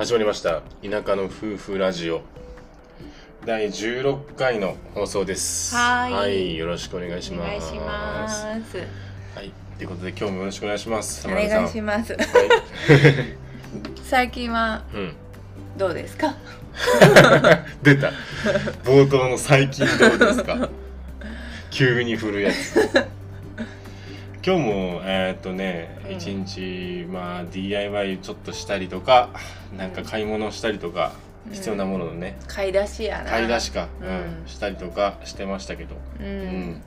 始まりました。田舎の夫婦ラジオ。第16回の放送です。はい。よろしくお願いします。お願いします。はい。ということで今日もよろしくお願いします。お願いします。はい。最近はうん。どうですか？出た。冒頭の最近どうですか？急に振るやつ今日もえーっとねうん一、日まあ DIY ちょっとしたりとかなんか買い物したりとか、うん必要なもののね買い出しやな。買い出しか、ううんんしたりとかしてましたけど、う。うんん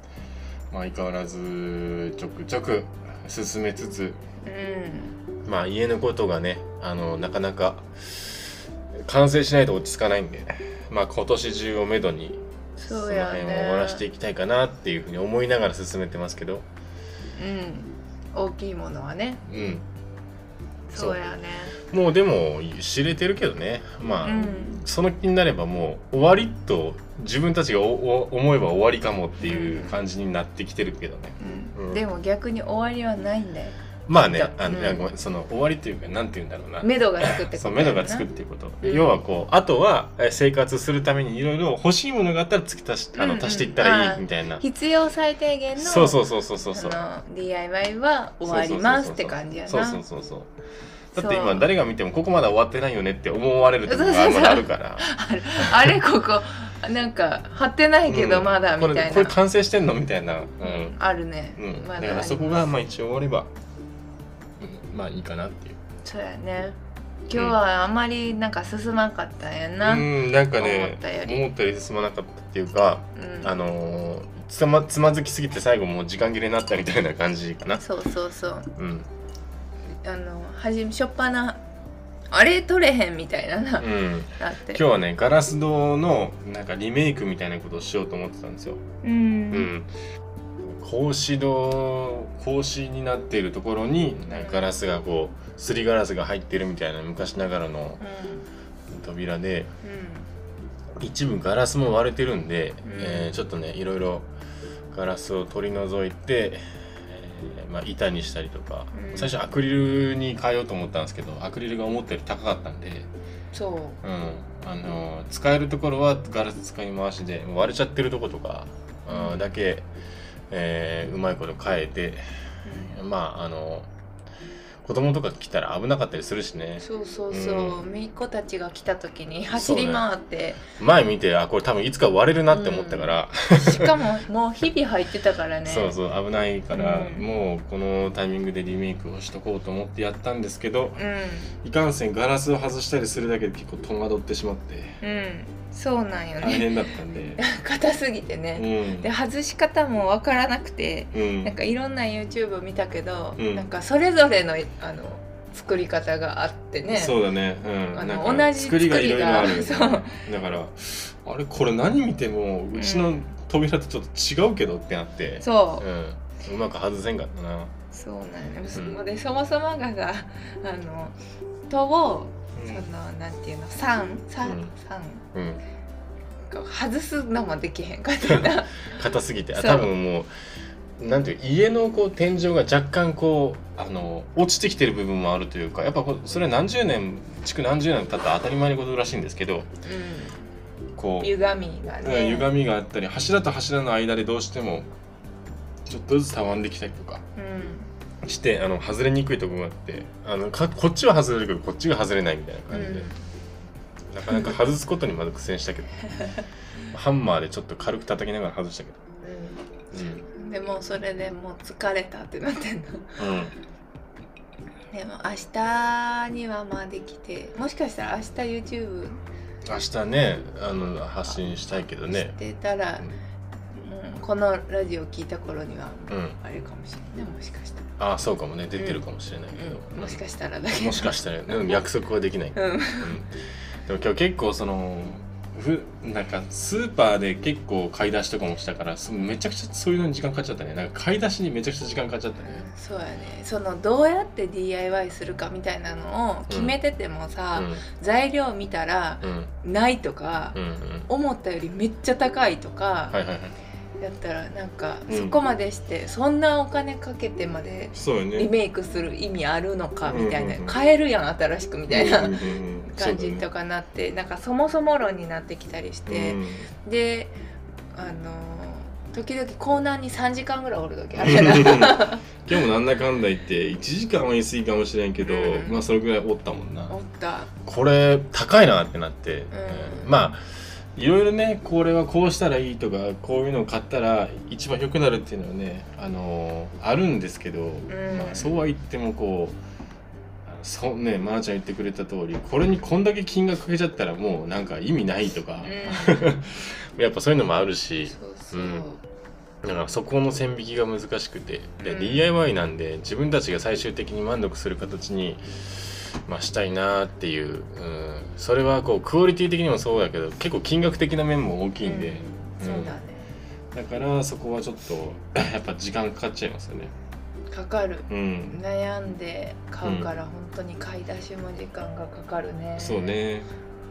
まあ相変わらずちょくちょく進めつつうん。まあ家のことがねあのなかなか完成しないと落ち着かないんでまあ今年中をめどにその辺を終わらせてね。いきたいかなっていうふうに思いながら進めてますけどうん。大きいものはね。うんそうやね。もうでも知れてるけどねまあ、うん。その気になればもう終わりと自分たちがおお思えば終わりかもっていう感じになってきてるけどね、うんうんでも逆に終わりはないんだよ。まあねあの、うん。いやごめんその終わりというかなんて言うんだろうな。目処がつくってこと目処がつくっていうこと、うん。要はこうあとはえ生活するためにいろいろ欲しいものがあったら付き足しあのうんうん。足していったらいいみたいな、必要最低限のそうそうそうそうそうそう。DIY は終わりますって感じやな。そうそうそうそうだって今誰が見てもここまだ終わってないよねって思われるところがあるから。あれここなんか貼ってないけどうんまだみたいな、これこれ完成してんのみたいな、うん。あるね、うん。まだからそこがまあ一応終われば、うんまあいいかなっていう。そうやね。今日はあんまりなんか進まんかったんやな、うんなんかね思ったより。思ったより進まなかったっていうか、うん。あのーつまつまずきすぎて最後もう時間切れになったみたいな感じかな。そうそうそう。うん。あのはじめしょっぱなあれ取れへんみたいなな、うん。あって。今日はねガラス戸のなんかリメイクみたいなことをしようと思ってたんですよ。うん、うん格子戸格子になっているところにガラスがこうすりガラスが入ってるみたいな昔ながらの扉で一部ガラスも割れてるんで、うん。えーちょっとねいろいろガラスを取り除いて、えーまあ、板にしたりとか、うん。最初アクリルに変えようと思ったんですけどアクリルが思ったより高かったんで、そう。うん。あのー使えるところはガラス使い回しで割れちゃってるとことか、あーだけ、えーうまいこと変えてまああの子供とか来たら危なかったりするしね。そうそうそう、う姪っ子たちが来た時に走り回って、前見てあこれ多分いつか割れるなって思ったから、しかももう日々入ってたからね。そうそう危ないから、うん。もうこのタイミングでリメイクをしとこうと思ってやったんですけどういかんせんガラスを外したりするだけで結構戸惑ってしまって。んうんそうなんよね。大変だったんで、硬すぎてうね、ん。で外し方もわからなくてうん。なんかいろんな YouTube 見たけど、うん。なんかそれぞれのあの作り方があってね。そうだね、うん、あなんかの同じ作りがいろいろあるよね作りがだからあれこれ何見てもうちの扉とちょっと違うけどってなって、そう。うん、うまく外せんかったな、そうなんよ、うん。でそもそもがさあの戸をうんそのなんていうの？三三うん。三うん、外すのもできへんかったな。硬すぎて。多分もうなんていう家のこう天井が若干こうあの落ちてきてる部分もあるというかやっぱそれは何十年築何十年経ったら当たり前のことらしいんですけどうこう、ん歪みがうんね歪みがあったり柱と柱の間でどうしてもちょっとずつたわんできたりとか。うんしてあの外れにくいところがあってあのかこっちは外れるけどこっちが外れないみたいな感じで、なかなか外すことにまず苦戦したけど。ハンマーでちょっと軽く叩きながら外したけど。うん。うん。でもそれでもう疲れたってなってんの。うん。でも明日にはまあできてもしかしたら明日 YouTube 明日ねあの発信したいけどしねてたら、うん。このラジオ聞いた頃にはうん、うん、あれかもしれない。ねもしかしたああそうかもね。出てるかもしれないけら、ど、うん。もしかしたらだけ。どもしかしたら、うん、約束はできない、うん、うん。でも今日結構そのふなんかスーパーで結構買い出しとかもしたからそめちゃくちゃそういうのに時間かかっちゃったね。なんか買い出しにめちゃくちゃ時間かかっちゃったね。そうやね。そのどうやって DIY するかみたいなのを決めててもさ、材料見たらうんうん。ないとか、うんうん。思ったよりめっちゃ高いとか、はいはいはいやったらなんかうん。そこまでして、そんなお金かけてまでそうよね。リメイクする意味あるのかみたいな、うん。うんうん買えるやん新しくみたいな、感じとかなって、ね、なんかそもそも論になってきたりして、うん、であの時々コーナーに3時間ぐらいおる時ある 今日もなんだかんだ言って1時間は言い過ぎかもしれんけど、うん、まあそれぐらいおったもんな。おった。これ高いなってなって、うん、まあいろいろねこれはこうしたらいいとかこういうのを買ったら一番良くなるっていうのはねあのー、あるんですけど、うん、まあ、そうは言ってもこうそうねまな、あ、ちゃん言ってくれた通りこれにこんだけ金額かけちゃったらもうなんか意味ないとか、うん、やっぱそういうのもあるしうん、だからそこの線引きが難しくて。で、うん、DIY なんで自分たちが最終的に満足する形に、まあ、したいなっていう、うん、それはこうクオリティ的にもそうだけど結構金額的な面も大きいんで、そうだね。だからそこはちょっと やっぱ時間かかっちゃいますよね。かかる、うん、悩んで買うから本当に買い出しも時間がかかるね、そうね。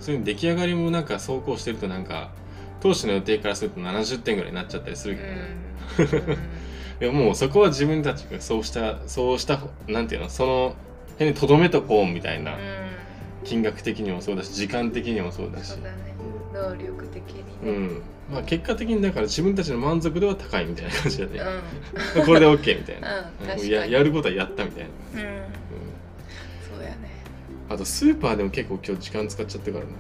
そういう出来上がりもなんか走行してるとなんか当初の予定からすると70点ぐらいになっちゃったりするけど、ね、うん、もうそこは自分たちがそうしたそうしたなんていうの？その辺にとどめとこうみたいな、金額的にもそうだし時間的にもそうだし。ね。能力的に、ね、うん。まあ、結果的にだから自分たちの満足度は高いみたいな感じだね、うん、これで OK みたいな、うん、ややることはやったみたいな、うん、うん、そうやね。あとスーパーでも結構今日時間使っちゃってからな。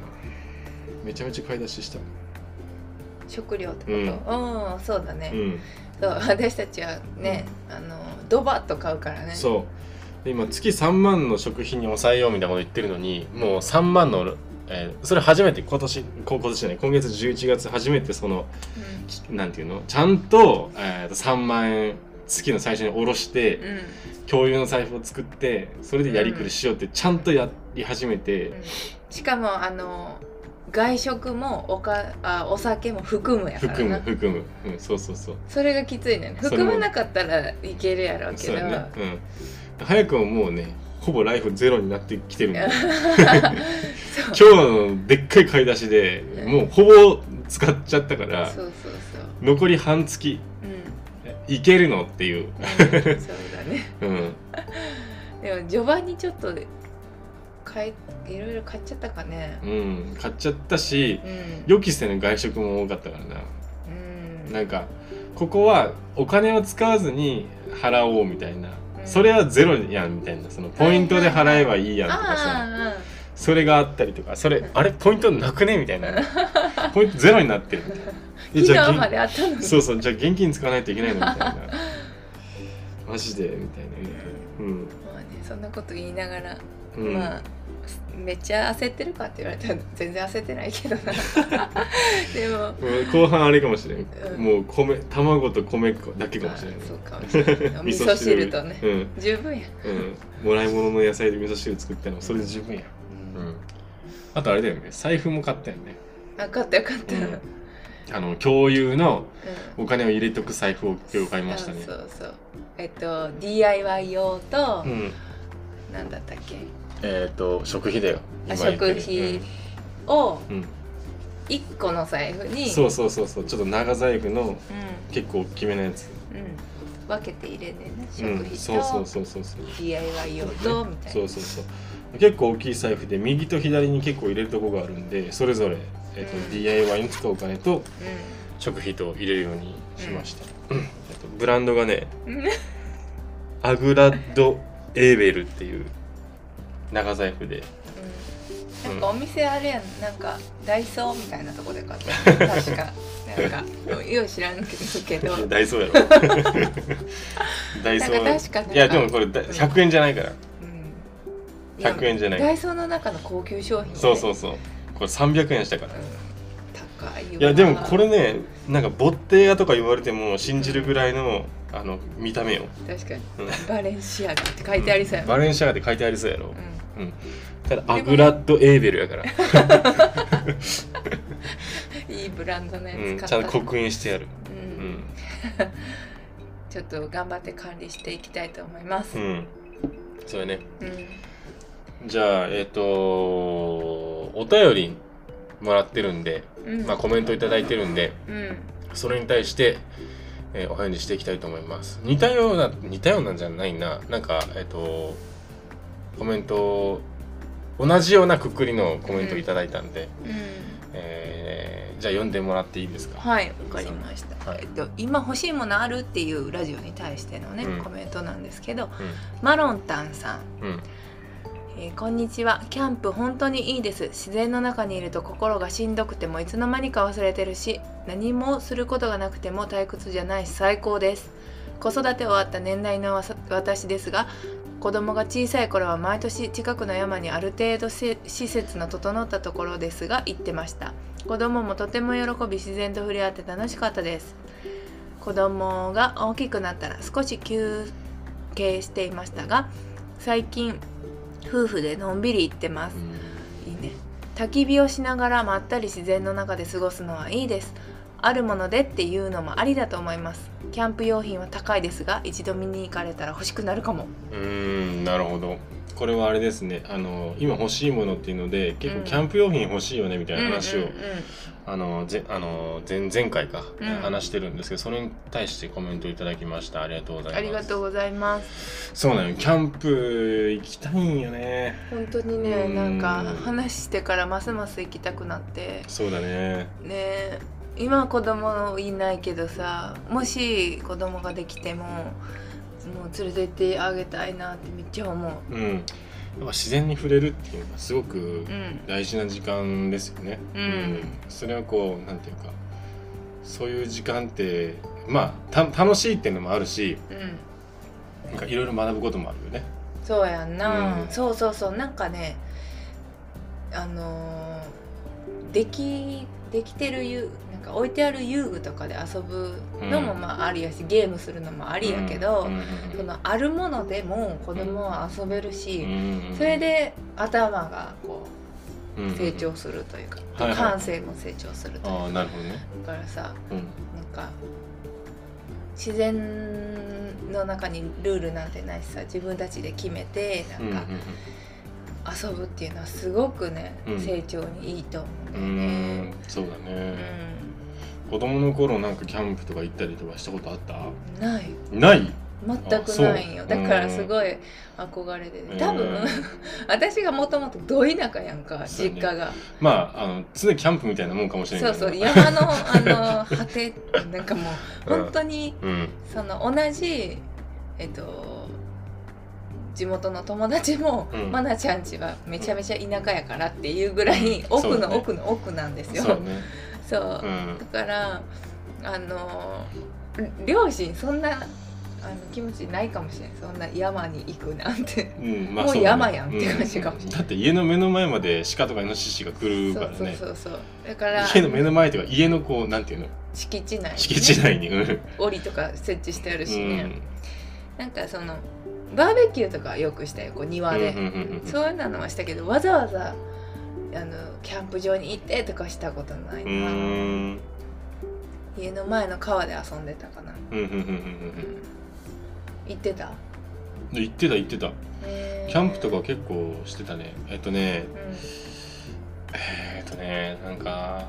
めちゃめちゃ買い出しした。食料ってこと、うん、そうだね、そう私たちはね、あのドバッと買うからね。そう今月3万の食費に抑えようみたいなこと言ってるのにもう3万のえー、それ初めて今年今年じゃない今月11月初めてその、うん、なんていうのちゃんと,、えー、と3万円月の最初に下ろして、うん、共有の財布を作ってそれでやりくりしようってちゃんとやり始めて、うん、しかもあの外食もおかあお酒も含むやから含む含む、うん、そうそうそう。それがきついね含まなかったらいけるやろうけど、ね。うん、早くももうねほぼライフゼロになってきてるんで。今日のでっかい買い出しでもうほぼ使っちゃったから残り半月、うん、いけるのっていう、うん、そうだね、うん、でも序盤にちょっと買いいろいろ買っちゃったかね。うん買っちゃったし、うん、予期せぬ外食も多かったからな、うん、なんかここはお金を使わずに払おうみたいなそれはゼロやんみたいなそのポイントで払えばいいやんとかさそれがあったりとかそれあれポイントなくねみたいな。ポイントゼロになってる。みたいな。じゃあそうそうじゃあ現金使わないといけないのみたいな。マジでみたいな。ねうん。まあねそんなこと言いながら、うん、まあめっちゃ焦ってるかって言われたら全然焦ってないけどな。でも後半あれかもしれん、うん、もう米卵と米だけかもしれないそうか。もしれない味噌汁。とね、うん、十分や、うん、もらい物の野菜で味噌汁作ったのそれで十分や、うん、あとあれだよね。財布も買ったよね。あ買ったよ買った、あの共有のお金を入れとく財布を今日買いましたね、そうそうえっと DIY 用と、うん、なんだったっけ？えっ、ー、と食費だよ食費を1個の財布に、そうそうそうそうちょっと長財布の結構大きめのやつ、うん、分けて入れね食費と、そうそうそうそうそう。DIY 用と、みたいな。そうそうそう。結構大きい財布で右と左に結構入れるとこがあるんでそれぞれ、えーとうん、DIY に使うお金と、食費と入れるようにしました、うん、ブランドがねアグラッド・エーベルっていう長財布で、うん、なんかお店あれやんなんかダイソーみたいなとこで買った確か。なんかよう知らんけど ダイソーやろ。ダイソー。確かいやでもこれ100円じゃないから、うん、100円じゃないダイソーの中の高級商品、ね、そうそうそう。これ300円したから、高いいやでもこれねなんかボッテーガとか言われても信じるぐらいの、あの見た目よ。確かに、バレンシアガって書いてありそうや、うん、バレンシアガって書いてありそうやろ、うん。うん、ただアグラッド・エーベルやから。いいブランドのやつ、うん、ちゃんと刻印してやる、うん、ちょっと頑張って管理していきたいと思います、うん、それね、うん、じゃあえっ、ー、とお便りもらってるんで、まあコメント頂いてるんで、それに対してえー、お返事していきたいと思います。似たような似たようなんじゃないな。なんかえっ、ー、とコメント同じようなくくりのコメントいただいたんで、うん。えーじゃあ読んでもらっていいですか？はいわかりました、はい。えっと、今欲しいものあるっていうラジオに対してのね、うん。コメントなんですけどマロンタンさんうん。うんえーこんにちは。キャンプ本当にいいです。自然の中にいると心がしんどくてもいつの間にか忘れてるし何もすることがなくても退屈じゃないし最高です。子育て終わった年代の私ですが子供が小さい頃は毎年近くの山にある程度施設の整ったところですが行ってました。子供もとても喜び自然と触れ合って楽しかったです。子供が大きくなったら少し休憩していましたが最近夫婦でのんびり行ってます。いいね。焚き火をしながらまったり自然の中で過ごすのはいいです。あるものでっていうのもありだと思いますキャンプ用品は高いですが一度見に行かれたら欲しくなるかも。うーんなるほど。これはあれですね。あの今欲しいものっていうので結うん。構キャンプ用品欲しいよねみたいな話を、うんうんあのぜあの前前回か、うん。話してるんですけどそれに対してコメントいただきました。ありがとうございます。ありがとうございます。そうなのよ。キャンプ行きたいんよね。本当にねうん。なんか話してからますます行きたくなって。そうだね。ね今は子供いないけどさもし子供ができてももう連れて行ってあげたいなってめっちゃ思う。うん。やっぱ自然に触れるっていうのはすごくうん。大事な時間ですよね、うん。それはこうなんていうかそういう時間ってまあた楽しいっていうのもあるしうん。なんかいろいろ学ぶこともあるよね。そうやんな、うん。そうそうそう。なんかねあのーできできてる遊なんか置いてある遊具とかで遊ぶのもうん。まあありやし、ゲームするのもありやけど、うんうんそのあるものでも子供は遊べるうんし、うん。それで頭がこうんうんう成長するというか、感性も成長するというか、ああなるほどね、だからさうん。なんか自然の中にルールなんてないしさ自分たちで決めてなんか、遊ぶっていうのはすごくね、うん。成長にいいと思うんだうんうよね。ん。そうだうね、子供の頃なんかキャンプとか行ったりとかしたことあった？ん、ない。ない？全くそうないんよだからすごい憧れで、ね、多分、う ん私がもともとど田舎やんか実家が。まああの常にキャンプみたいなもんかもしれなそいうけどそう。山のあの果てなんかもううん。本当にうん。その同じえっと地元の友達も、うん。まなちゃんちはめちゃめちゃ田舎やからっていうぐらいうん。奥の奥の奥なんですよ。そうねそう。うん。だからあの両親そんなあの気持ちないかもしれないそんな山に行くなんて。うんもうそだね。山やんって感じかもしれないうん。だって家の目の前まで鹿とかイノシシが来るそうそうからねそうそう。だから家の目の前というか家のこうなんていうの？敷地内にね、敷地内に。うん檻とか設置してあるしね、うん。なんかそのバーベキューとかはよくしたよこう庭で、そういうのはしたけどわざわざあのキャンプ場に行ってとかしたことないうな、家の前の川で遊んでたかな、うんうんうんうんうん。行ってた？で行ってた行ってた。キャンプとか結構してたね。えっとねうん。えっとねなんか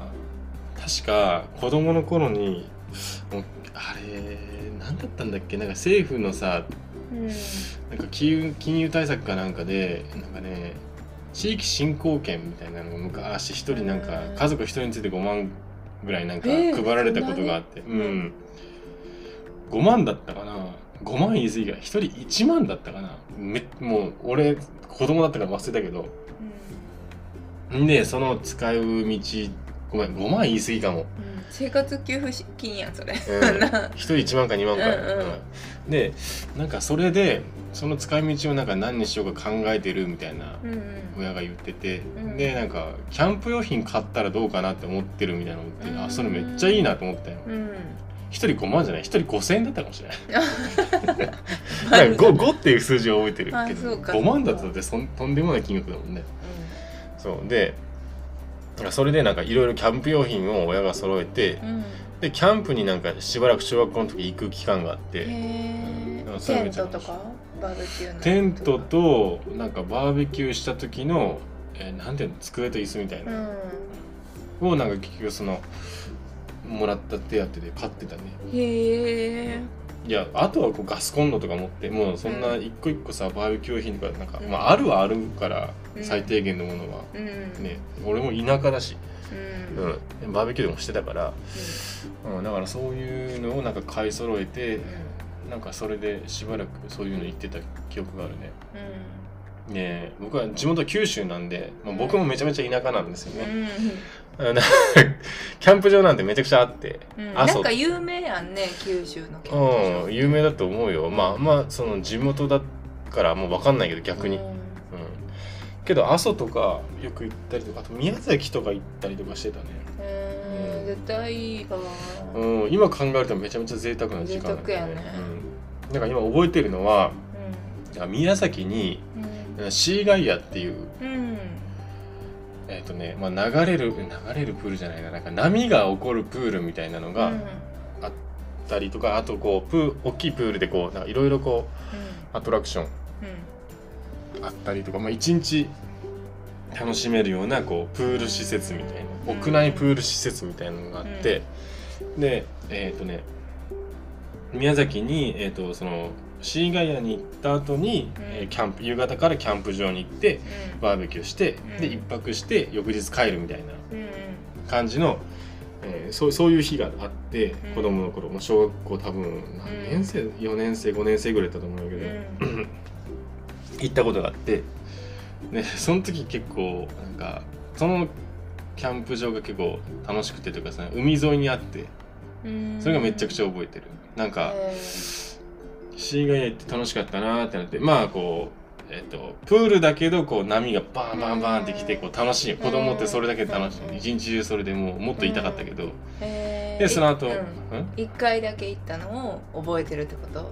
確か子供の頃にあれ何だったんだっけ？なんか政府のさうん。なんか金融金融対策かなんかでなんかね地域振興券みたいなのが昔一人なんかうん家族一人について5万ぐらいなんかえー配られたことがあって、そんなに？うん。5万だったかな。5万言い過ぎが一人1万だったかな。めもう俺子供だったから忘れたけど。ん。でその使う道ごめん5万言い過ぎかも。うん生活給付金やんそれ、うん。な。一人1万か2万か、うんうん。うん。でなんかそれでその使い道をなんか何にしようか考えてるみたいなうんうん。親が言ってて、うん。でなんかキャンプ用品買ったらどうかなって思ってるみたいなのって、うん。あそれめっちゃいいなと思ったよ。うん。一人5万じゃない？一人5000円だったかもしれない。なんか 5, 5っていう数字を覚えてるあけどそうか。5万だったってそんとんでもない金額だもんね。そう。でそれでなんかいろいろキャンプ用品を親が揃えてうん。うんでキャンプになんかしばらく小学校の時行く期間があってへうんテントとか？バーベキューのテントとなんかバーベキューした時の、えーなんていうの机と椅子みたいな、うをなんか結局そのもらった手当で買ってたね。んへえいやあとはこうガスコンロとか持ってもうそんな一個一個さバーベキュー品とかなんか、うん。まああるはあるからうん。最低限のものは、うん。ね俺も田舎だし、うん。うん、バーベキューでもしてたから、うん、だからそういうのをなんか買い揃えてなんかそれでしばらくそういうの言ってた記憶があるね。ねえ僕は地元九州なんで、まあ、僕もめちゃめちゃ田舎なんですようん。ね。あの キャンプ場なんてめちゃくちゃあって、うん。なんか有名やんね九州のキャンプうん、有名だと思うよ。まあまあその地元だからもう分かんないけど逆に。場うん、けど阿蘇とかよく行ったりとかあと宮崎とか行ったりとかしてたね。うん。絶対いいわうん、今考えるとめちゃめちゃ贅沢な時間だ贅沢やね。うん、なんか今覚えてるのはうあ宮崎にん。シーガイアっていううんえっ、とね、まあ、流れる流れるプールじゃないな。なんか波が起こるプールみたいなのがあったりとか、あとこうプー大きいプールでこうなんかいろいろこうアトラクションあったりとか、まあ、一日楽しめるようなこうプール施設みたいなうん。屋内プール施設みたいなのがあって、でえっ、とね宮崎に、えー、とそのシーガイアに行った後に、うん。えーキャンプ夕方からキャンプ場に行ってバーベキューして、うん。で一泊して翌日帰るみたいなうん。うん感じの、えーそうそういう日があって、うん。子供の頃もう小学校多分何年生、4年生5年生ぐらいだったと思うんだけど、行ったことがあってでその時結構なんかそのキャンプ場が結構楽しくてというかさ海沿いにあってうん。それがめちゃくちゃ覚えてる。なんかへシーガイア行って楽しかったなーってなってまあこうえっとプールだけどこう波がバンバンバンってきてこう楽しい子供ってそれだけで楽しうんい。一日中それでもうもっと痛かったけど。えでその後、うん。うん？一回だけ行ったのを覚えてるってこと？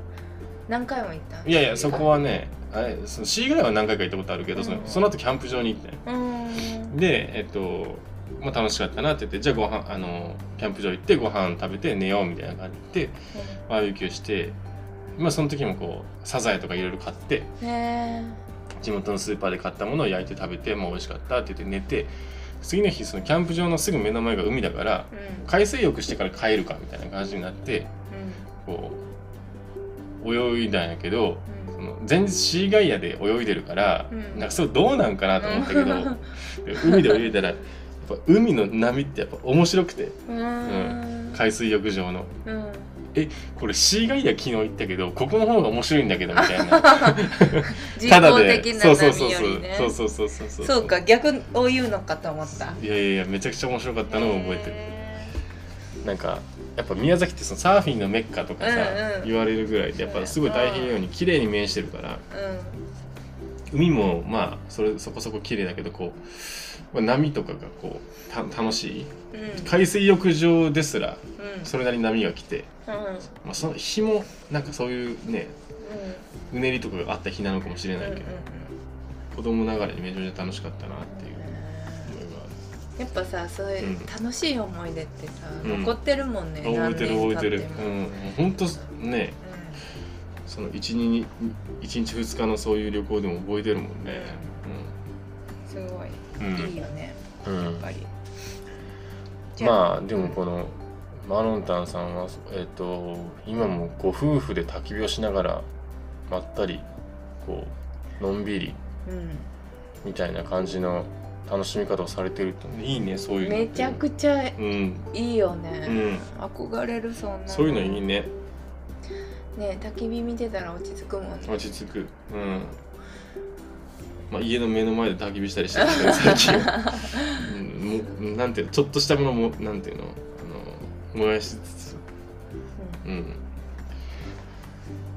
何回も行ったいやいやそこはねあれそのシーガイアは何回か行ったことあるけどそのうん。その後キャンプ場に行ったようん。でえっとまあ楽しかったなって言ってじゃあご飯あのキャンプ場行ってご飯食べて寝ようみたいな感じでバーベキューしてまあその時もこうサザエとかいろいろ買ってへ地元のスーパーで買ったものを焼いて食べてもう美味しかったって言って寝て次の日そのキャンプ場のすぐ目の前が海だからえうん。海水浴してから帰るかみたいな感じになってこう泳いだんやけどうん。その前日シーガイアで泳いでるから、うん。なんかそうどうなんかなと思ったけど、で海で泳いだらやっぱ海の波ってやっぱ面白くて。うん。うん。海水浴場のうんこれシーガイア昨日行ったけどここの方が面白いんだけどみたいな。人ただ工で的なそうそうそうそう波よりねそうそうそうそう。そうそうか逆を言うのかと思った。いやいやいやめちゃくちゃ面白かったのを覚えてる。へなんかやっぱ宮崎ってそのサーフィンのメッカとかさ、うんうん。言われるぐらいでやっぱすごい太平洋に綺麗に面してるからー海もまあそれそこそこ綺麗だけどこう、まあ、波とかがこうた楽しい。うん。うん海水浴場ですらうん。それなりに波が来て、うん。まあ、その日もなんかそういうねうねりとかがあった日なのかもしれないけど、子供ながらにめちゃめちゃ楽しかったなっていう思いがある。やっぱさそういううん。楽しい思い出ってさ、うん。残ってるもんね、覚えてる覚えてる。うん。ほんとねその1日一日2日のそういう旅行でも覚えてるもんね。すごい、うん、うんい。いよね。うん。やっぱり、まあでもこのマロンタンさんは、えっと今もご夫婦で焚き火をしながらまったりこうのんびりうん。みたいな感じの楽しみ方をされてるっていいねそういうのめちゃくちゃうん。いいようね、ん。憧れるそんなそういうのいいねね焚き火見てたら落ち着くもんね。落ち着く。うん。まあ家の目の前で焚き火したりしてるけど 最近。は、うん、もなんていうのちょっとしたものもなんていうのあの燃やしつつ。うん。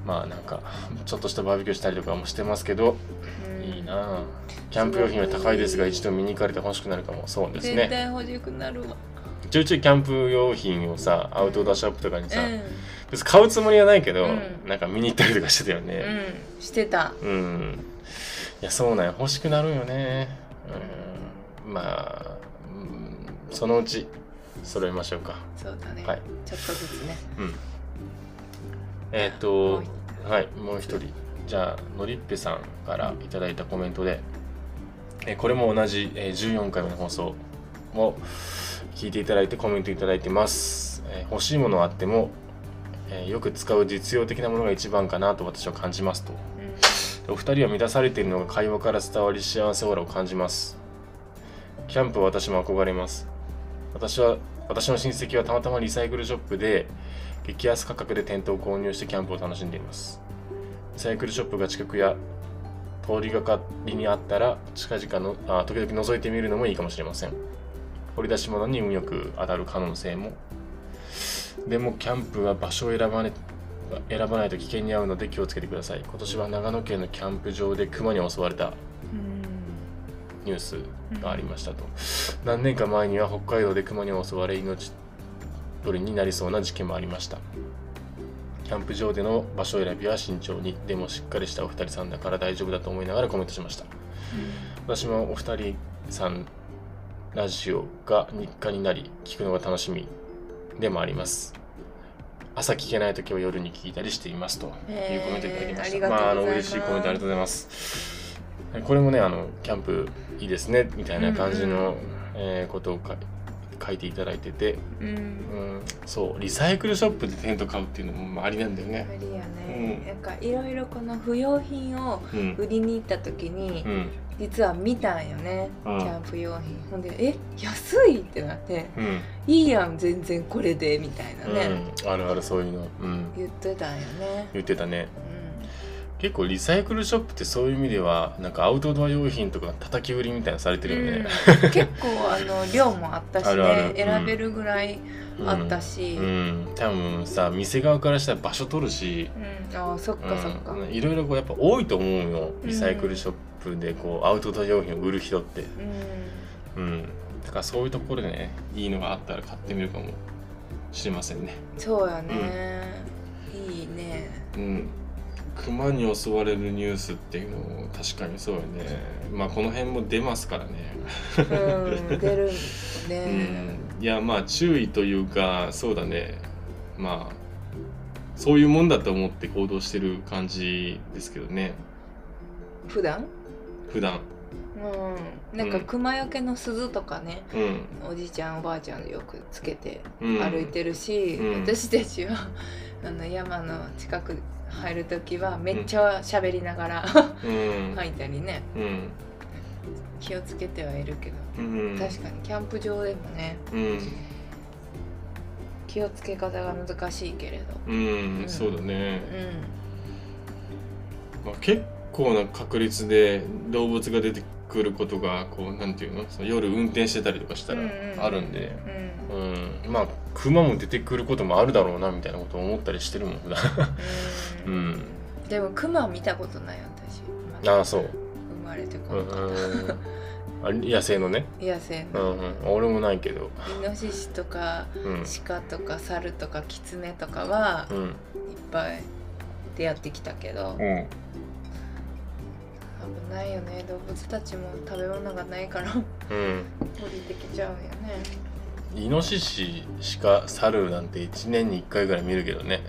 まあなんかちょっとしたバーベキューしたりとかもしてますけど、うん。いいなあ。キャンプ用品は高いですが一度見に行かれて欲しくなるかも。そうです絶ね対欲しくなるわちょいちょいキャンプ用品をさアウトドアショップとかにさ、うん。別に買うつもりはないけど、うん。なんか見に行ったりとかしてたよね。うん。してた。うん、いやそうなんや。欲しくなるよね。うん。まあ、うん、そのうち揃えましょうか。そうだね、はい。ちょっとずつね。うん。えっ、もとはい。もう一人。じゃあのりっぺさんからいただいたコメントで、えーこれも同じ、えー14回目の放送を聞いていただいてコメントいただいてます、えー欲しいものあっても、えーよく使う実用的なものが一番かなと私は感じますと。でお二人は満たされているのが会話から伝わり幸せオーラを感じます。キャンプは私も憧れます。私は私の親戚はたまたまリサイクルショップで激安価格でテントを購入してキャンプを楽しんでいます。リサイクルショップが近くや通りがかりにあったら近々のあ時々覗いてみるのもいいかもしれません掘り出し物に運よく当たる可能性も。でもキャンプは場所を選ば,、ね、選ばないと危険に遭うので気をつけてください。今年は長野県のキャンプ場でクマに襲われたニュースがありましたと、何年か前には北海道でクマに襲われ命取りになりそうな事件もありました。キャンプ場での場所選びは慎重に。でもしっかりしたお二人さんだから大丈夫だと思いながらコメントしました。私もお二人さんラジオが日課になり聞くのが楽しみでもあります。朝聞けない時は夜に聞いたりしていますというコメントいただきました、えーあます。まああの嬉しいコメントありがとうございます。これもねあのキャンプいいですねみたいな感じの、うんうんえーことをか書いていただいてて、うん。うん、そうリサイクルショップでテント買うっていうのもまあありなんだよね。無理やね、うん。なんかいろいろこの不用品をうん。売りに行った時に、うん実は見たんよね、うん。キャンプ用品。ほんでえ安いってなってうん。いいやん全然これでみたいなね、うん、あるあるそういうの、うん、言ってたんよね、言ってたね。う結構リサイクルショップってそういう意味ではなんかアウトドア用品とか叩き売りみたいなのされてるよね、うん。結構あの量もあったしね あ選べるぐらいうんあったし、ううん。ん、多分さ店側からしたら場所取るし、あそっかそっか、うん。いろいろこうやっぱ多いと思うよリサイクルショップでこうアウトドア用品を売る人って。うん。うん。だからそういうところでねいいのがあったら買ってみるかもしれませんね。そうやね、いいね。うん。熊に襲われるニュースっていうのも確かにそうよね。まあこの辺も出ますからね。うん出るうね、ん。いやまあ注意というかそうだね。まあそういうもんだと思って行動してる感じですけどね。普段？普段。うん。なんか熊よけの鈴とかね、うん。おじいちゃんおばあちゃんよくつけてうん。歩いてるし、うん。私たちは あの山の近く入る時はめっちゃ喋りながらうん。入ったりね。うん気をつけてはいるけど、うん。確かにキャンプ場でもねうん。気をつけ方が難しいけれど。うん、うんそうだね。う、まあ、結構な確率で動物が出てくることがこうなんていうの？その夜運転してたりとかしたらあるんで、んうん。うん。まあ熊も出てくることもあるだろうなみたいなことを思ったりしてるもん普段ううん。んでも熊見たことない私。まだああそう。生まれてこうんなかったあ野生のね、野生うのんうん、俺もないけど。イノシシとかうん。鹿とか猿とかキツネとかはうん。いっぱい出会ってきたけど。うん危ないよね。動物たちも食べ物がないから。降うん。りてきちゃうよね。イノシシ鹿猿なんて1年に1回ぐらい見るけどね。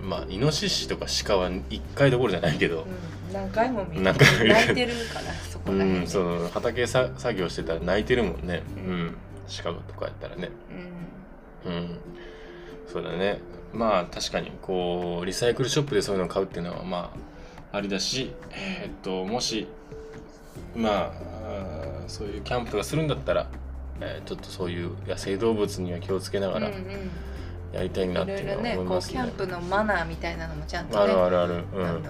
まあイノシシとか鹿は1回どころじゃないけど。うん、何回も見る。何回も見る。泣いてるからそこら辺ん、そう畑さ作業してたら泣いてるもんね。ううん。ん鹿とかやったらね。うん。うん。そうだね。まあ確かにこうリサイクルショップでそういうのを買うっていうのはまあありだしえっともしまああーそういうキャンプとかするんだったら、えーちょっとそういう野生動物には気をつけながらうんうんやりたいなっていうのはいろねこう思いますね。キャンプのマナーみたいなのもちゃんとあねるあるある。うん。あの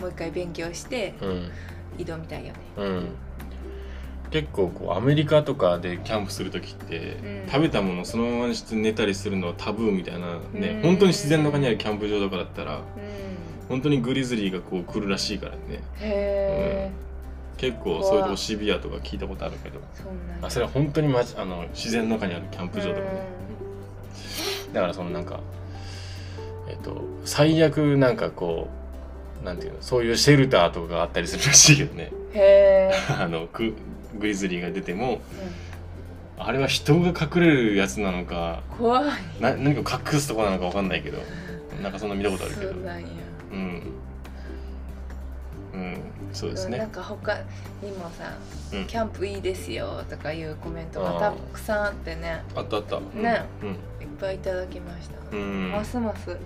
もう一回勉強してうん。挑みたいよねうん。結構こうアメリカとかでキャンプする時って、うん食べたものをそのままにして寝たりするのはタブーみたいなね、うん本当に自然の中にあるキャンプ場とかだったらうん本当にグリズリーがこう来るらしいからね。へえ結構そういうとこシビアとか聞いたことあるけど。そあそれは本当にまじあの自然の中にあるキャンプ場とかね。だからそのなんかえっと最悪なんかこうなんていうのそういうシェルターとかがあったりするらしいけどね。うんへえ あのググリズリーが出てもあれは人が隠れるやつなのか怖い。な何か隠すとこなのかわかんないけどなんかそんな見たことあるけど。そうなんやうん。うん。そうですね。なんか他にもさうん「キャンプいいですよ」とかいうコメントがたくさんあってね。あったあった。うん。ね。うん。ぱいいただきました、うん。ますますちょっ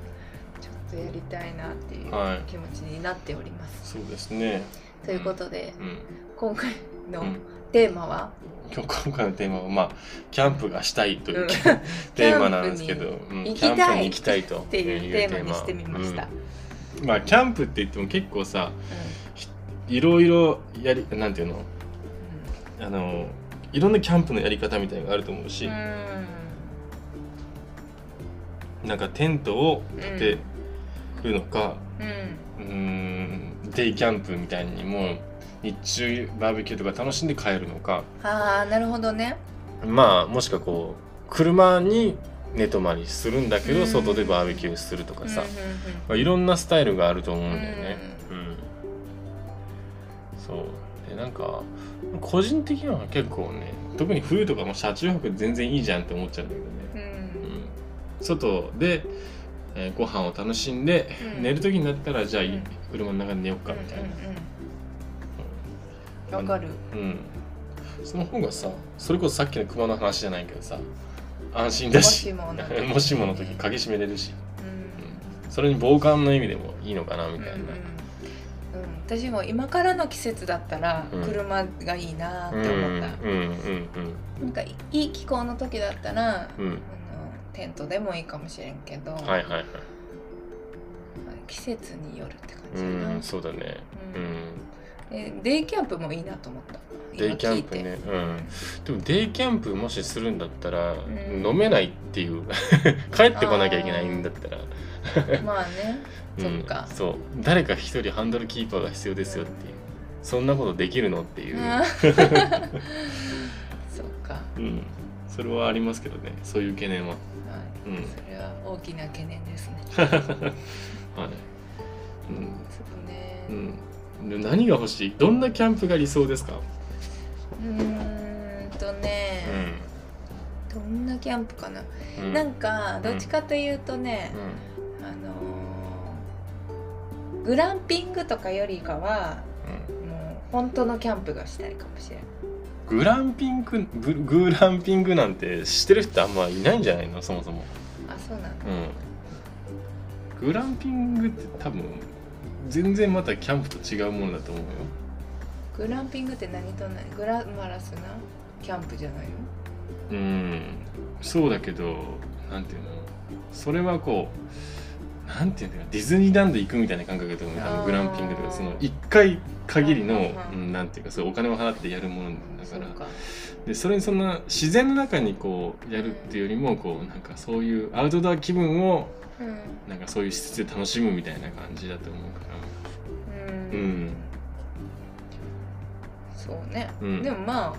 とやりたいなっていうはい。気持ちになっております、そうですね。ということで、うん。今回のうん。テーマは、今日 今回のテーマはまあキャンプがしたいという、うん。テーマなんですけど、キャンプに行きたい。というテーマにしてみました、うんまあキャンプって言っても結構さいろいろやりなんていうの？あのいろんなキャンプのやり方みたいなのがあると思うし、うん。なんかテントを立てるのか、うんうーんデイキャンプみたいにもう日中バーベキューとか楽しんで帰るのか。ああなるほどね。まあもしくはこう車に寝泊まりするんだけど、うん。外でバーベキューするとかさ、まあ、いろんなスタイルがあると思うんだよね。うん。そう。でなんか個人的には結構ね特に冬とかも車中泊全然いいじゃんって思っちゃうんだけどね。うん。うん。外で、えーご飯を楽しんで、うん。寝る時になったらじゃあ、うん。車の中で寝よっかみたいな。わかる。うん、その方がさそれこそさっきの熊の話じゃないけどさ安心だしもしもの時鍵閉めれるし。うん。それに防寒の意味でもいいのかなみたいな、うんうん。うん。私も今からの季節だったらうん。車がいいなって思った、うんなんかいい気候の時だったら、あのテントでもいいかもしれんけど、はいはいはい。季節によるって感うじかな、んそうだね。ううんえデイキャンプもいいなと思った。デイキャンプね。うん。でもデイキャンプもしするんだったら、ん。飲めないっていう。帰ってこなきゃいけないんだったら。てまあね。そっか。うん、そう。誰か一人ハンドルキーパーが必要ですよっていう。そんなことできるのっていう、そっか、うん、それはありますけどね。そういう懸念は。はい。うん。それは大きな懸念ですね。はい、そうね。うん何が欲しい？どんなキャンプが理想ですか、うーんとね、どんなキャンプかな、うん。うんなん。かどっちかというとね、うあのーグランピングとかよりかはんうん。もう本当のキャンプがしたいかもしれないグランピングググランピングなんて知ってる人あんまいないんじゃないの？そもそも、あそうなんだうん、グランピングって多分全然またキャンプと違うものだと思うよ。グランピングって何と何？グラマラスな？キャンプじゃないの？うん。そうだけどなんていうの？それはこうなんていうんだろう。ディズニーランド行くみたいな感覚だと思う。あのグランピングとかその1回限りの、うんなんていうかそうお金を払ってやるものだから。そでそれにそんな自然の中にこうやるっていうよりもこうなんかそういうアウトドア気分をうん。なんかそういう施設で楽しむみたいな感じだと思うから。うん、うんそうね、うん。でもまあ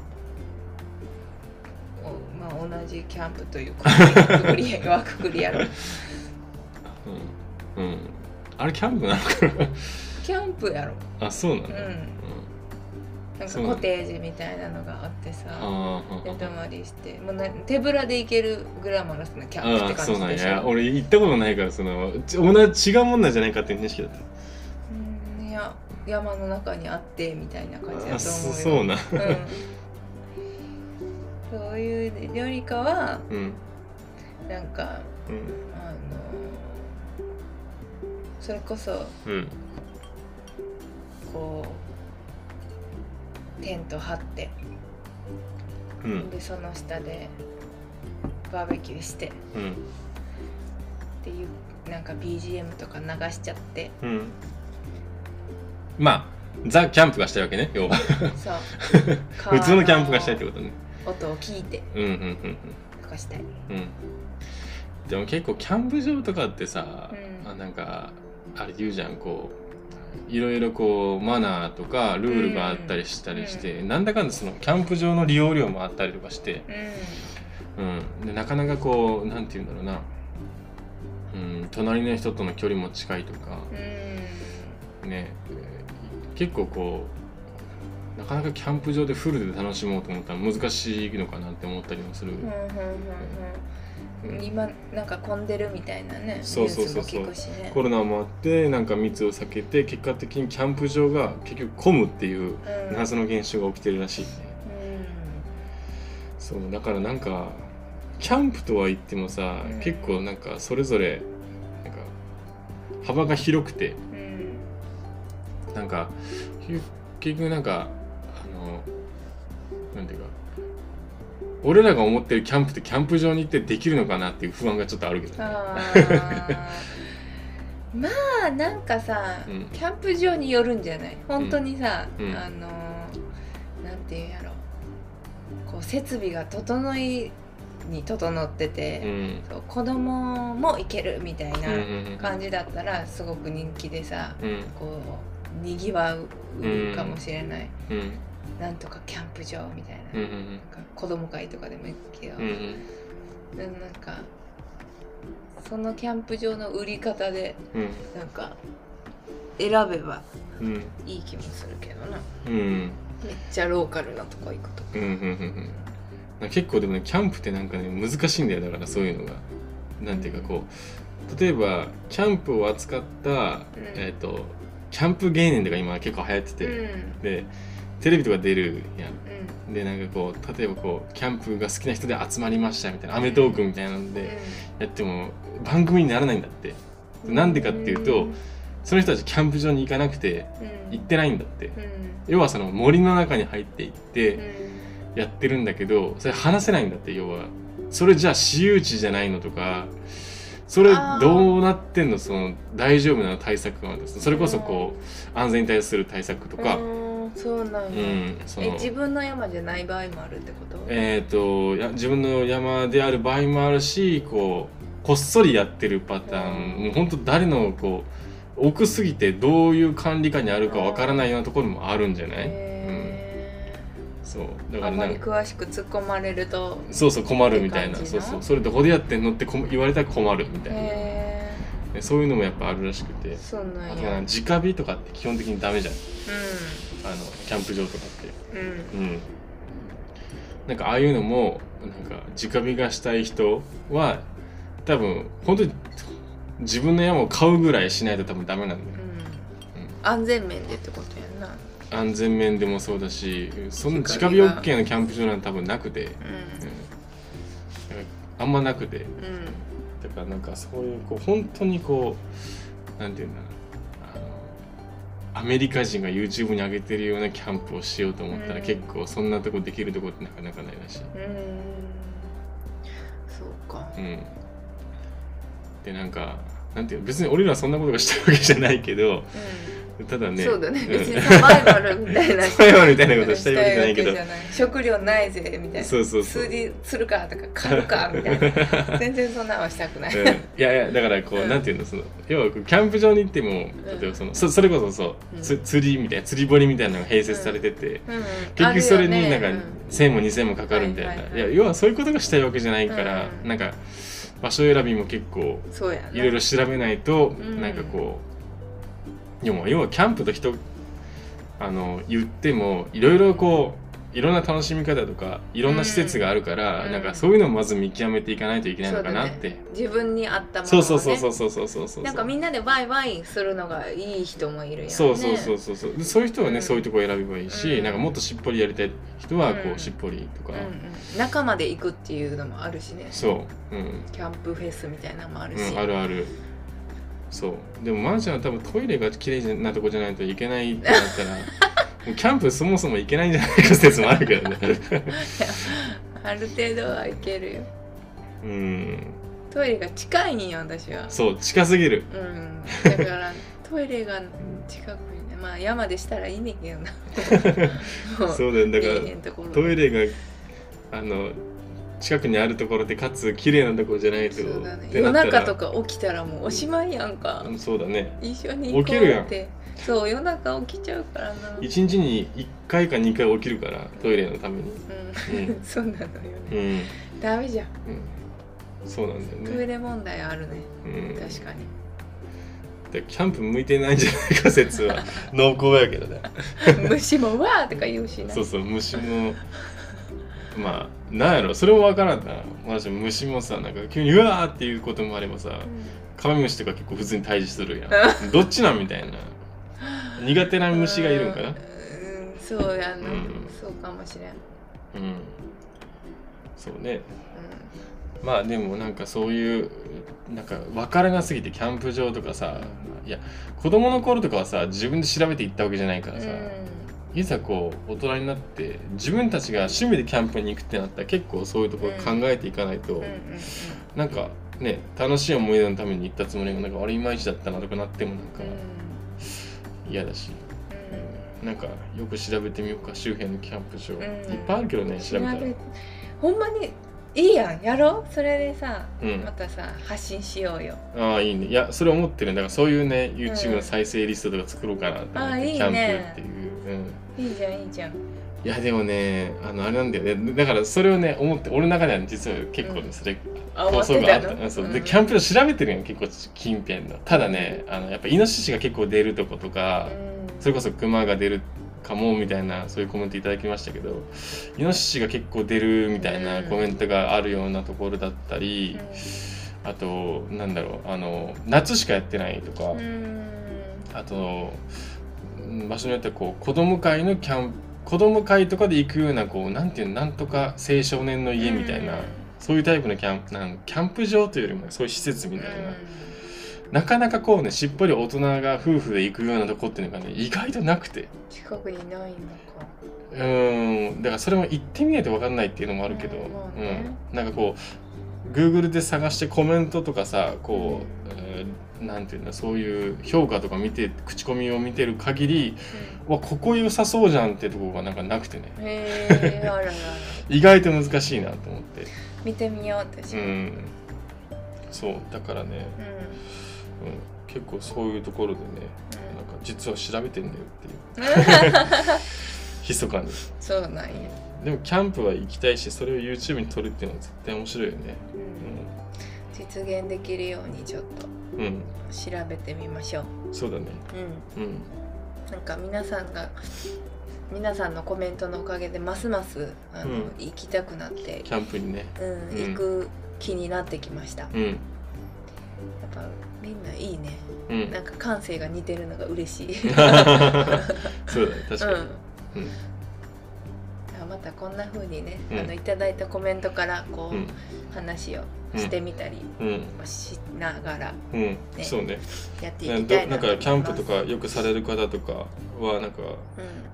おまあ同じキャンプというくくりはくくりやろうん、うん、あれキャンプなのかな？キャンプやろ。あそうなの、うんうんなんかコテージみたいなのがあってさあー寝泊まりしてもうな手ぶらで行けるグラマラスなキャンプってああそうなんや。俺行ったことないからそのち同じ違うもんなんじゃないかっていう認識だった。うんいや山の中にあってみたいな感じだと思うよ。あそそうなうん、そういうよりかはうん。なんかうん。あのそれこそうん。こうテント張って。うん。でその下でバーベキューして。うん。っていうなんか BGM とか流しちゃって。うん。まあザ・キャンプがしたいわけね要は。普通のキャンプがしたいってことね。音を聞いて。うんうんうんとかしたい。うんうん。でも結構キャンプ場とかってさ、うん。あなんかあれ言うじゃんこういろいろこうマナーとかルールがあったりしたりして、なんだかんだそのキャンプ場の利用料もあったりとかして、ううん、でなかなかこうなんて言うんだろうな、うん、隣の人との距離も近いとか、んうん。ね。えー結構こうなかなかキャンプ場でフルで楽しもうと思ったら難しいのかなって思ったりもする、うんうんうんうん今なんか混んでるみたいなねそうそうそうそう。ね。コロナもあってなんか密を避けて結果的にキャンプ場が結局混むっていううん。謎の現象が起きてるらしいね、うんそうだからなんかキャンプとは言ってもさ、うん。結構なんかそれぞれなんか幅が広くて。うん。なんかき結局なんかあの俺らが思ってるキャンプってキャンプ場に行ってできるのかなっていう不安がちょっとあるけどね。まあなんかさ、うん。キャンプ場によるんじゃない？本当にさ、うん。あのなんていうんやろ。こう設備が整いに整ってうて、ん。そう子供も行けるみたいうんなうん感じだったらすごく人気でさうん。こうにぎわうかもしれない、うんなんとかキャンプ場みたいな,、うんうんなんか子供会とかでも行くけど、うんうん。なんかそのキャンプ場の売り方でうん。なんか選べばうんいい気もするけどな。うん。めっちゃローカルなとこ行くとうんうんうんうん。結構でもねキャンプってなんかね難しいんだよだからそういうのが。なんていうかこう例えばキャンプを扱った、えっ、とキャンプ芸人とか今結構流行ってて、うん。でテレビとか出るやん。うん。でなんかこう例えばこうキャンプが好きな人で集まりましたみたいな『アメトーーク』みたいなのでやっても番組にならないんだって。うん。なんでかっていうとその人たちキャンプ場に行かなくてうん。行ってないんだって。うん。要はその森の中に入っていってうん。やってるんだけどそれ話せないんだって要は。それじゃあ私有地じゃないのとかそれどうなってんのその大丈夫な対策はそれこそこう安全に対する対策とかうんそうなんうや、んその。え自分の山じゃない場合もあるってこと？えっ、とや自分の山である場合もあるしこうこっそりやってるパターン、うん。もう本当誰のこう奥すぎてどういう管理下にあるかわからないようなところもあるんじゃない、へそうだーあんまりからなんか。詳しく突っ込まれるとそうそう困るみたいな。そうそう。それどこでやってんのってこ言われたら困るみたいな、そういうのもやっぱあるらしくて。えそうなんあと直火とかって基本的にダメじゃん。うあのキャンプ場とかって。んうん。うん。なんかああいうのもなんか直火がしたい人は多分本当に自分の山を買うぐらいしないと多分ダメなんだよ。うん。安全面でってことやんな。安全面でもそうだしその直火 OK のキャンプ場なんて多分なくて、うん。あんまなくて。うん。うんだからなんかそういうこう本当にこうなんていうんだろうアメリカ人が YouTube に上げてるようなキャンプをしようと思ったら、うん。結構そんなとこできるとこってなかなかないらしい。うん。そうか。うん、でなんかなんていうの別に俺らそんなことがしたわけじゃないけどただうん、ねそうだね。ん。別にサバイバルみたいな。サバイバルみたいなことしたいわけじゃない。けど食料ないぜみたいな。そうそうそう。数字するかとか買うかみたいな。全然そんなんはしたくない、うん、いやいやだからこう、うん。なんていうのその要はキャンプ場に行っても例えばそのそそれこそそう、うん。つ釣りみたいな釣り堀みたいなのが併設されてて、うん。結局それになんかあるよね1000も2000もかかるみたいな、はいはいはい。いや要はそういうことがしたいわけじゃないから、うん。なんか場所選びも結構いろいろ調べないと、ん。なんかこう要は要はキャンプと人あの言ってもいろいろこういろんな楽しみ方とかいろんな施設があるから、うんなんかそういうのをまず見極めていかないといけないのかなって、ね。自分に合ったものを、そうね、そうそうそうそうそうそうそうなんかみんなでワイワイするのがいい人もいるやんね。そうそうそうそうそう。でそういう人はね、うん。そういうとこ選べばいいし、うん。なんかもっとしっぽりやりたい人はこう、うんしっぽりとか、うんうん、仲間で行くっていうのもあるしね。そう、うん。キャンプフェスみたいなのもあるし、うん、あるあるそう。でもマンションは多分トイレが綺麗なとこじゃないといけないってなったら もうキャンプそもそも行けないんじゃないか説もあるけどね。ある程度はいけるよ。うん。トイレが近いんよ私は。そう近すぎる。うん。だからトイレが近くにねまあ山でしたらいいねんけどな。も そうだよ。だかええらトイレがあの近くにあるところでかつ綺麗なところじゃないとね。夜中とか起きたらもうおしまいやんか。うんそうだね。一緒に行こ起きるやうん。そう夜中起きちゃうからな。一日に1回か2回起きるからトイレのために。うん、うん。そうなのようね、ん、ダメじゃん。うん、そうなんだよね、トイレ問題あるね。うん、確かに。でキャンプ向いてないんじゃないか説は。濃厚やけどね。虫もわーとか言うしな。そうそう虫もまあなんやろそれもわからんな。マ虫もさなんか急にうわーっていうこともあればさカメムシとか結構普通に退治するやん。どっちなんみたいな。苦手な虫がいるんかな。うんそうやな、うん。そうかもしれん、うん、うんそうねまあでもなんかそういうなんか分からなすぎてキャンプ場とかさいや子供の頃とかはさ自分で調べて行ったわけじゃないからさ、いざこう大人になって自分たちが趣味でキャンプに行くってなったら結構そういうところ考えていかないと、うんうんうん。なんかね楽しい思い出のために行ったつもりがなんかあれいまいちだったなとかなってもなんか嫌だし、なんかよく調べてみようか周辺のキャンプ場、ん。いっぱいあるけどね調べたら。ほんまにいいやん。やろう？それでさ、うん。またさ発信しようよ。ああいいね。いやそれ思ってる。だからそういうね YouTube の再生リストとか作ろうかなって、あーいいね。キャンプっていう、うん、いいじゃんいいじゃん。いやでもねあのあれなんだよね。だからそれをね思って俺の中では実は結構ね、うん。それあ構想があった。そう。うん。でキャンプ場調べてるよ結構近辺の。ただねあのやっぱイノシシが結構出るとことか、それこそクマが出るかもみたいなそういうコメントいただきましたけどイノシシが結構出るみたいなコメントがあるようなところだったり、あとなんだろうあの夏しかやってないとか、あとうん場所によってはこう子供会のキャン子供会とかで行くようなこうなんていうのなんとか青少年の家みたいな、うん。そういうタイプのキャンプなんキャンプ場というよりもそういう施設みたいな、なかなかこうねしっぽり大人が夫婦で行くようなとこっていうのがね意外となくて。近くにないのか。うーん。だからそれも行ってみないと分かんないっていうのもあるけど、うんまあうねん、なんかこう Google で探してコメントとかさこう、えーなんていうんだそういう評価とか見て口コミを見てる限りわここ良さそうじゃんってとこがなんかなくてね。意外と難しいなと思って。見てみよう私うんう。ん。そうだからね、うん、結構そういうところでねなんか実は調べてんだよっていう。密かに。そうなんや。でもキャンプは行きたいしそれを YouTube に撮るっていうのは絶対面白いよね。実現できるようにちょっと。うん、うん、調べてみましょう。そうだね。うん。うん。なんか皆さんが皆さんのコメントのおかげでますますあの、うん。行きたくなって、キャンプにね。うんうん。行く気になってきました、やっうんぱみんないいね。うん。なんか感性が似てるのが嬉しい。そうだね確かに、うん。またこんな風にね、うん。あのいただいたコメントからこう、うん。話をしてみたりうん。しながらうん、ねそうね。やっていなきたいなんかキャンプとか、かよくされる方とかはなんかう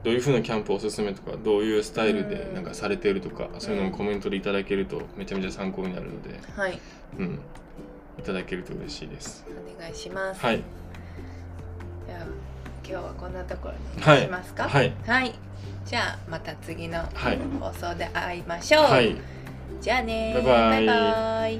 どういう風なキャンプおすすめとかどういうスタイルでうん。なんかされてるとか、そういうのもコメントでいただけるとめちゃめちゃ参考になるので、ん、はい。うん、いただけると嬉しいです。お願いします、はい、じゃあ今日はこんなところにはいしますか？はい、はい。じゃあまた次のはい、放送で会いましょう、はい。じゃあねバイバイ,バイバ